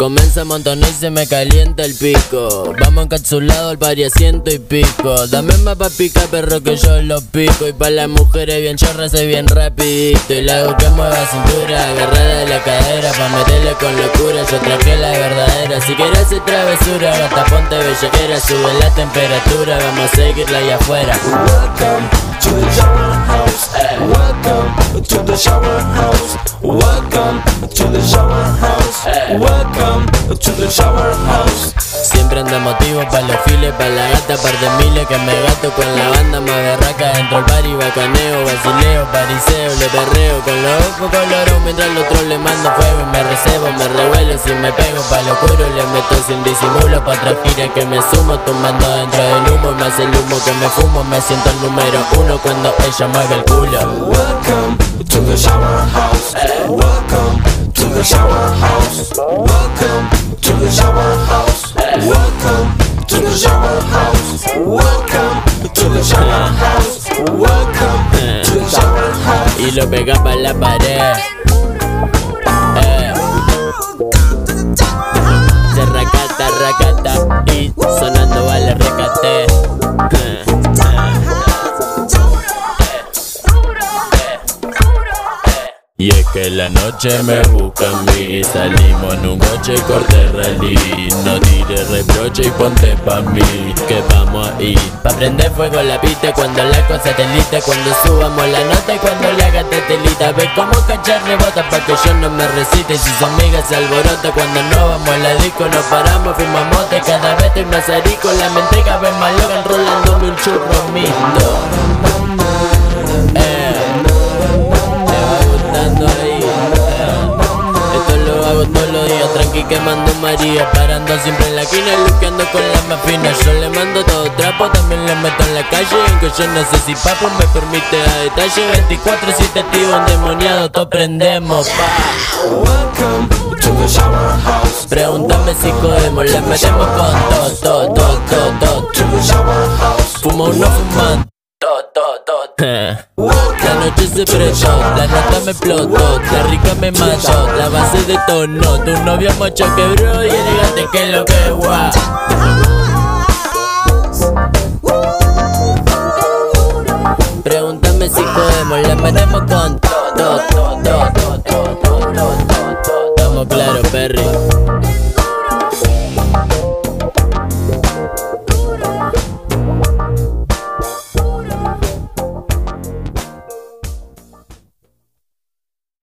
Comienza a montonar y se me calienta el pico. Vamos encapsulado al pari asiento y pico. Dame más pa' pica, perro, que yo lo pico. Y pa' las mujeres bien chorras bien rapidito. Y la hago que mueva cintura, agarrada de la cadera. Pa' meterle con locura, yo traje la verdadera. Si quieres hacer travesura, gata ponte bellaquera. Sube la temperatura, vamos a seguirla ahí afuera. To the shower house. Welcome to the shower house. Welcome to the shower house. Siempre ando motivo pa' los files, pa' la gata, par de miles que me gato con la banda más berraca dentro el party, bacaneo, basileo, pariseo, le perreo con los ojos colorados mientras los otros le mando fuego y me recebo, me revuelo si me pego pa' lo oscuro le meto sin disimulo pa' otra que me sumo tumbando dentro del humo, hace el humo que me fumo, me siento el número uno cuando ella mueve el culo. Welcome to the shower house. Welcome to the shower house. Welcome to the shower house. Welcome to the shower house. Welcome to the shower house. Welcome to the shower house. y lo pega pa' la pared. Que la noche me busca a mí. Salimos en un coche y corte rally. No tires reproche y ponte pa' mí Que vamos a ir. Pa' prender fuego la pista cuando la cosa te lista. Cuando subamos la nota y cuando la gata te lita Ve cómo cachar rebota pa' que yo no me recite. Si su amiga se alborota cuando no vamos a la disco Nos paramos, fumamos mote, cada vez estoy más arico La mente cada vez más loca enrolándome un churro María Parando siempre en la esquina, luqueando con la más fina Yo le mando todo trapo, también le meto en la calle Aunque yo no sé si papo me permite a detalle 24-7 activo endemoniado, todo prendemos, pa Welcome to the shower house. Pregúntame si podemos, le metemos con todo, todo, todo, todo, todo To the shower house. Fumo todo La noche se prestó, la nota me explotó La rica me mató, la base detonó Tu novio macho quebró y elegante que lo que Pregúntame si podemos, le metemos con todo, todo, todo